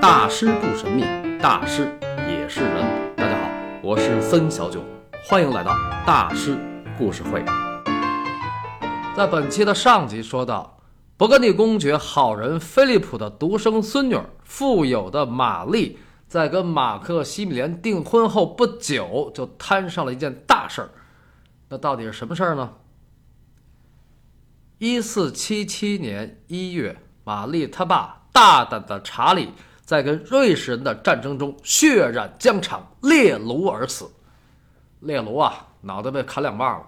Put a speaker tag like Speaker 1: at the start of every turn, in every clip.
Speaker 1: 大师不神秘，大师也是人。大家好，我是森小九，欢迎来到大师故事会。在本期的上集说到，勃艮第公爵好人菲利普的独生孙女富有的玛丽，在跟马克西米连订婚后不久，就摊上了一件大事儿。那到底是什么事儿呢？一四七七年一月，玛丽她爸大胆的查理在跟瑞士人的战争中血染疆场，裂颅而死。裂颅啊，脑袋被砍两半了。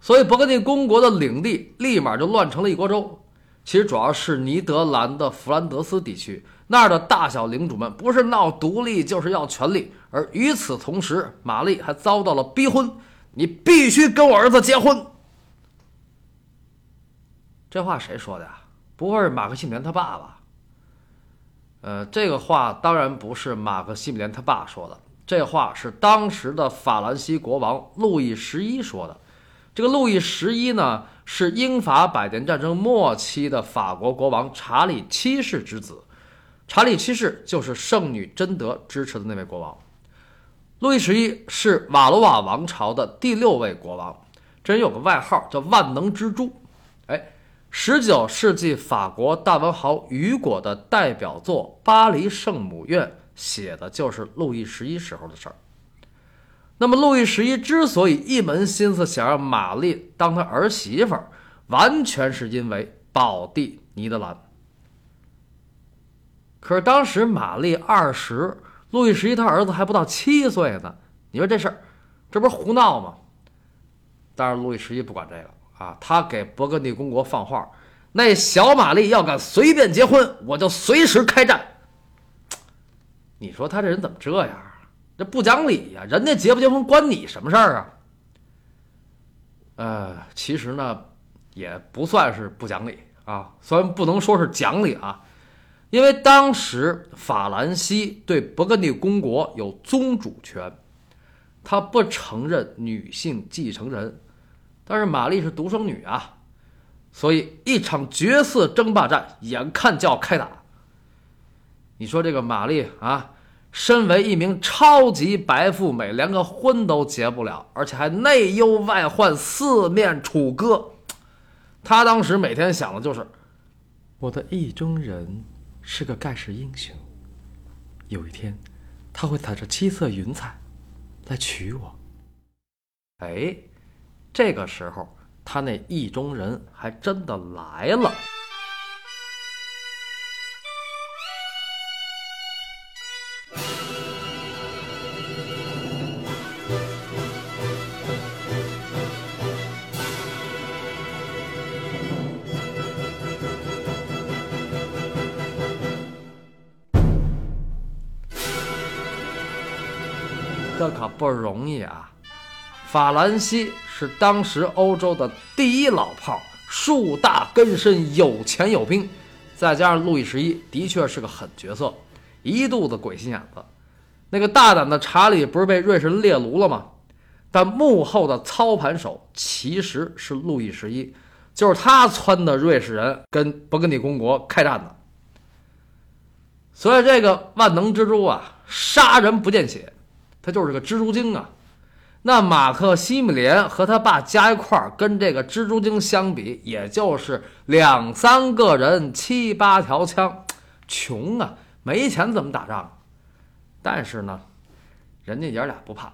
Speaker 1: 所以，勃艮第公国的领地立马就乱成了一锅粥。其实主要是尼德兰的弗兰德斯地区那儿的大小领主们，不是闹独立，就是要权力。而与此同时，玛丽还遭到了逼婚，你必须跟我儿子结婚。这话谁说的呀？不会是马克西连他爸吧？呃，这个话当然不是马克西米连他爸说的，这话是当时的法兰西国王路易十一说的。这个路易十一呢，是英法百年战争末期的法国国王查理七世之子。查理七世就是圣女贞德支持的那位国王。路易十一是瓦罗瓦王朝的第六位国王，这人有个外号叫万能之珠。哎。十九世纪法国大文豪雨果的代表作《巴黎圣母院》写的就是路易十一时候的事儿。那么，路易十一之所以一门心思想让玛丽当他儿媳妇，完全是因为保地尼德兰。可是当时玛丽二十，路易十一他儿子还不到七岁呢。你说这事儿，这不是胡闹吗？但是路易十一不管这个。啊，他给勃艮第公国放话，那小玛丽要敢随便结婚，我就随时开战。你说他这人怎么这样？这不讲理呀！人家结不结婚关你什么事儿啊？呃，其实呢，也不算是不讲理啊，虽然不能说是讲理啊，因为当时法兰西对勃艮第公国有宗主权，他不承认女性继承人。但是玛丽是独生女啊，所以一场角色争霸战眼看就要开打。你说这个玛丽啊，身为一名超级白富美，连个婚都结不了，而且还内忧外患，四面楚歌。她当时每天想的就是，我的意中人是个盖世英雄，有一天他会踩着七色云彩来娶我。哎。这个时候，他那意中人还真的来了。这可不容易啊！法兰西。是当时欧洲的第一老炮，树大根深，有钱有兵，再加上路易十一的确是个狠角色，一肚子鬼心眼子。那个大胆的查理不是被瑞士人列炉了吗？但幕后的操盘手其实是路易十一，就是他撺的瑞士人跟勃艮第公国开战的。所以这个万能蜘蛛啊，杀人不见血，他就是个蜘蛛精啊。那马克西米连和他爸加一块儿，跟这个蜘蛛精相比，也就是两三个人，七八条枪，穷啊，没钱怎么打仗？但是呢，人家爷俩不怕。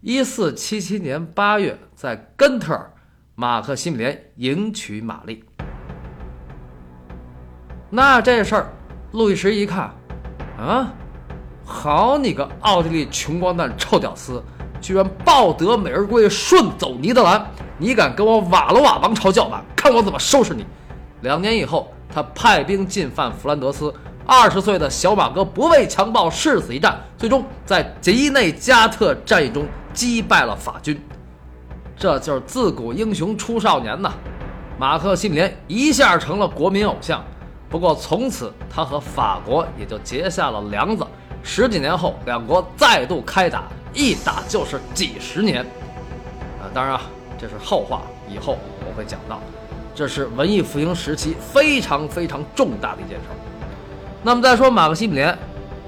Speaker 1: 一四七七年八月，在根特尔，马克西米连迎娶玛丽。那这事儿，路易十一看，啊，好你个奥地利穷光蛋，臭屌丝！居然抱得美人归，顺走尼德兰！你敢跟我瓦罗瓦王朝叫板，看我怎么收拾你！两年以后，他派兵进犯弗兰德斯，二十岁的小马哥不畏强暴，誓死一战，最终在吉内加特战役中击败了法军。这就是自古英雄出少年呐！马克西米连一下成了国民偶像。不过从此他和法国也就结下了梁子。十几年后，两国再度开打。一打就是几十年，啊，当然啊，这是后话，以后我会讲到。这是文艺复兴时期非常非常重大的一件事儿。那么再说马克西米连，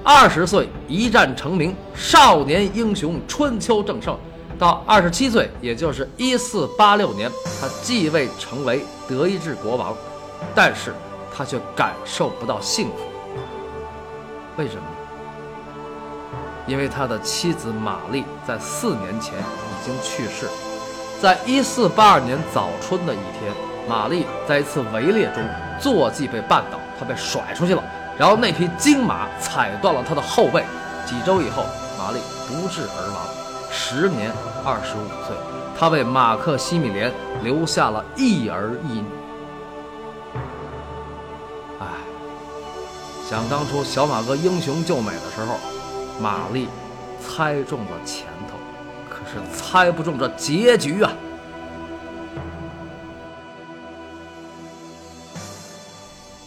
Speaker 1: 二十岁一战成名，少年英雄，春秋正盛。到二十七岁，也就是一四八六年，他继位成为德意志国王，但是他却感受不到幸福。为什么？因为他的妻子玛丽在四年前已经去世。在一四八二年早春的一天，玛丽在一次围猎中坐骑被绊倒，她被甩出去了，然后那匹金马踩断了她的后背。几周以后，玛丽不治而亡，时年二十五岁。她为马克西米连留下了一儿一女。唉，想当初小马哥英雄救美的时候。玛丽猜中了前头，可是猜不中这结局啊！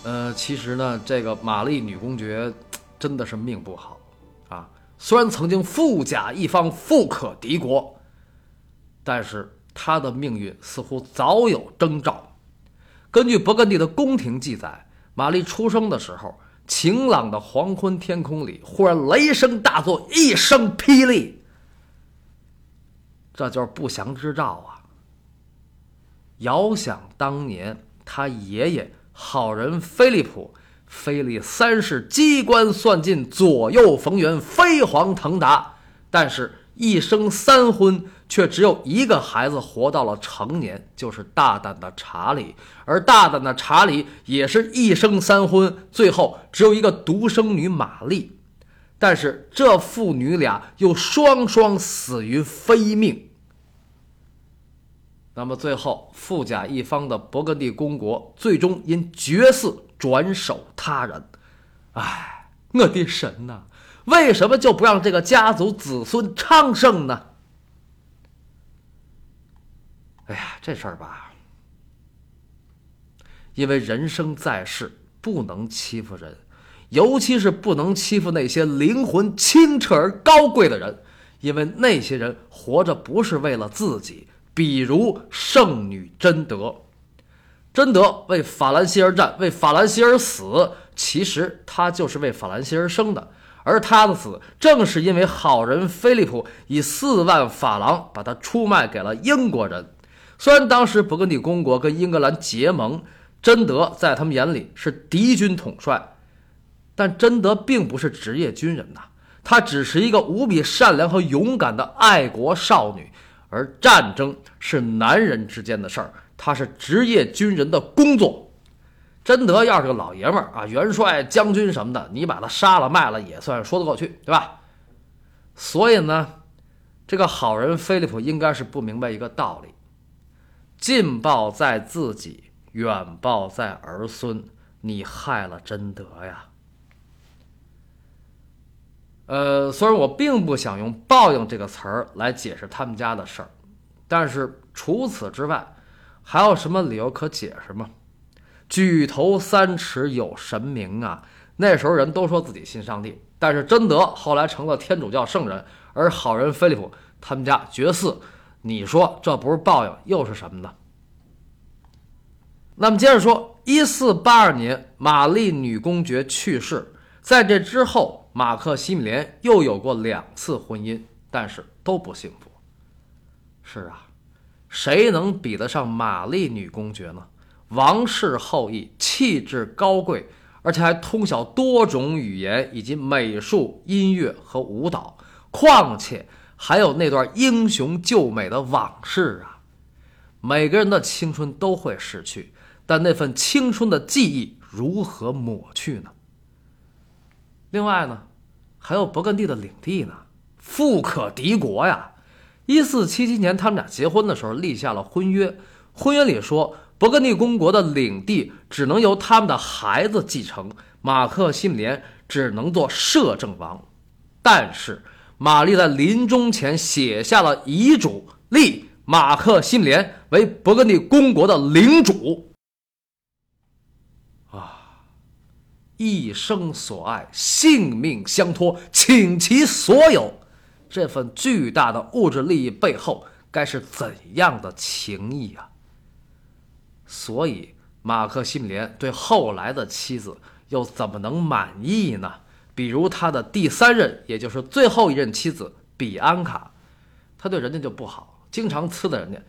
Speaker 1: 呃，其实呢，这个玛丽女公爵真的是命不好啊。虽然曾经富甲一方、富可敌国，但是她的命运似乎早有征兆。根据勃艮第的宫廷记载，玛丽出生的时候。晴朗的黄昏天空里，忽然雷声大作，一声霹雳。这就是不祥之兆啊！遥想当年，他爷爷好人菲利普，菲利三世机关算尽，左右逢源，飞黄腾达，但是。一生三婚，却只有一个孩子活到了成年，就是大胆的查理。而大胆的查理也是一生三婚，最后只有一个独生女玛丽。但是这父女俩又双双死于非命。那么最后，富甲一方的勃艮第公国最终因绝嗣转手他人。唉，我的神呐！为什么就不让这个家族子孙昌盛呢？哎呀，这事儿吧，因为人生在世不能欺负人，尤其是不能欺负那些灵魂清澈而高贵的人，因为那些人活着不是为了自己。比如圣女贞德，贞德为法兰西而战，为法兰西而死，其实她就是为法兰西而生的。而他的死，正是因为好人菲利普以四万法郎把他出卖给了英国人。虽然当时勃艮第公国跟英格兰结盟，贞德在他们眼里是敌军统帅，但贞德并不是职业军人呐，她只是一个无比善良和勇敢的爱国少女。而战争是男人之间的事儿，他是职业军人的工作。贞德要是个老爷们儿啊，元帅、将军什么的，你把他杀了卖了也算说得过去，对吧？所以呢，这个好人菲利普应该是不明白一个道理：近报在自己，远报在儿孙。你害了贞德呀！呃，虽然我并不想用“报应”这个词儿来解释他们家的事儿，但是除此之外，还有什么理由可解释吗？举头三尺有神明啊！那时候人都说自己信上帝，但是贞德后来成了天主教圣人，而好人菲利普他们家绝嗣，你说这不是报应又是什么呢？那么接着说，一四八二年，玛丽女公爵去世，在这之后，马克西米连又有过两次婚姻，但是都不幸福。是啊，谁能比得上玛丽女公爵呢？王室后裔，气质高贵，而且还通晓多种语言以及美术、音乐和舞蹈，况且还有那段英雄救美的往事啊！每个人的青春都会逝去，但那份青春的记忆如何抹去呢？另外呢，还有勃艮第的领地呢，富可敌国呀！一四七七年，他们俩结婚的时候立下了婚约，婚约里说。勃艮第公国的领地只能由他们的孩子继承，马克西米连只能做摄政王。但是玛丽在临终前写下了遗嘱，立马克西米连为勃艮第公国的领主。啊，一生所爱，性命相托，倾其所有，这份巨大的物质利益背后，该是怎样的情谊啊！所以，马克西米连对后来的妻子又怎么能满意呢？比如他的第三任，也就是最后一任妻子比安卡，他对人家就不好，经常呲的人家，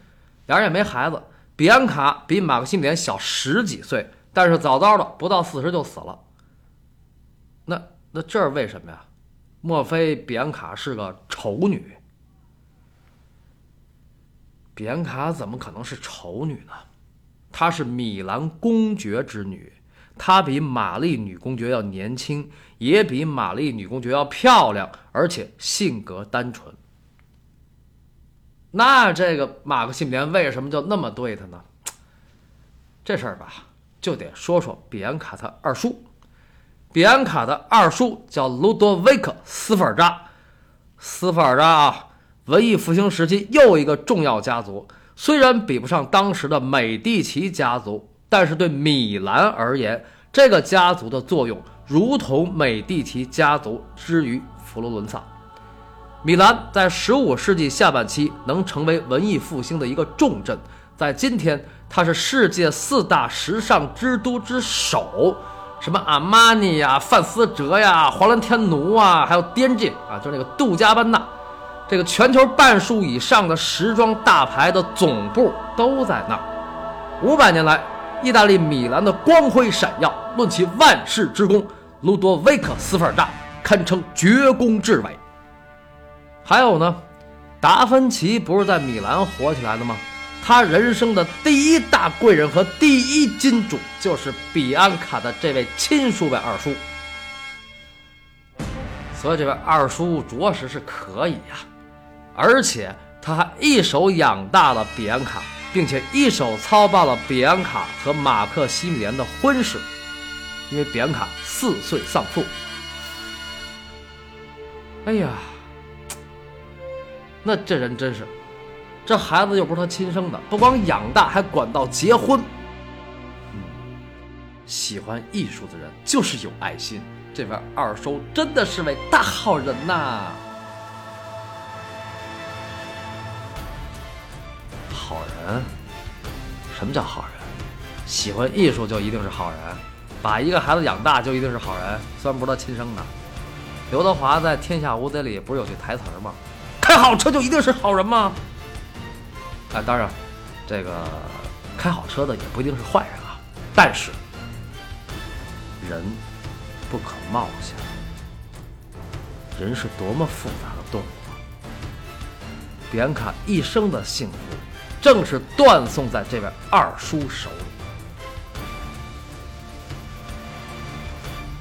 Speaker 1: 俩人也没孩子。比安卡比马克西米连小十几岁，但是早早的不到四十就死了。那那这是为什么呀？莫非比安卡是个丑女？比安卡怎么可能是丑女呢？她是米兰公爵之女，她比玛丽女公爵要年轻，也比玛丽女公爵要漂亮，而且性格单纯。那这个马克西米连为什么就那么对她呢？这事儿吧，就得说说比安卡他二叔。比安卡的二叔叫卢多维克·斯法尔扎。斯法尔扎啊。文艺复兴时期又一个重要家族，虽然比不上当时的美第奇家族，但是对米兰而言，这个家族的作用如同美第奇家族之于佛罗伦萨。米兰在15世纪下半期能成为文艺复兴的一个重镇，在今天，它是世界四大时尚之都之首，什么阿玛尼呀、范思哲呀、华伦天奴啊，还有 D&G 啊，就是那个杜嘉班纳。这个全球半数以上的时装大牌的总部都在那儿。五百年来，意大利米兰的光辉闪耀。论其万世之功，卢多维克·斯法尔扎堪称绝功至伟。还有呢，达芬奇不是在米兰火起来的吗？他人生的第一大贵人和第一金主就是比安卡的这位亲叔辈二叔。所以这位二叔着实是可以呀。而且他还一手养大了比安卡，并且一手操办了比安卡和马克西米连的婚事，因为比安卡四岁丧父。哎呀，那这人真是，这孩子又不是他亲生的，不光养大，还管到结婚。喜欢艺术的人就是有爱心，这位二叔真的是位大好人呐。人？什么叫好人？喜欢艺术就一定是好人？把一个孩子养大就一定是好人？虽然不是他亲生的。刘德华在《天下无贼》里不是有句台词吗？开好车就一定是好人吗？哎，当然，这个开好车的也不一定是坏人啊。但是，人不可貌相。人是多么复杂的动物啊！比安卡一生的幸福。正是断送在这位二叔手里。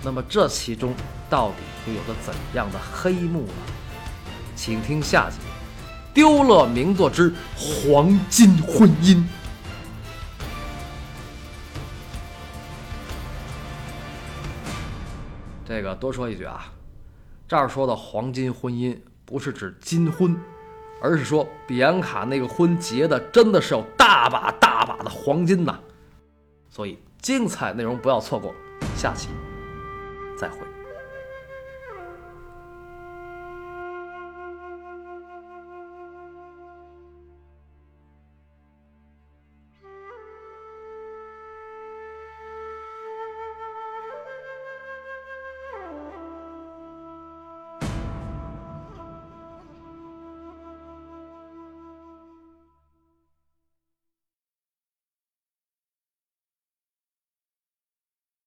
Speaker 1: 那么这其中到底又有着怎样的黑幕呢？请听下集《丢了名作之黄金婚姻》。这个多说一句啊，这儿说的黄金婚姻不是指金婚。而是说，比安卡那个婚结的真的是有大把大把的黄金呐，所以精彩内容不要错过，下期。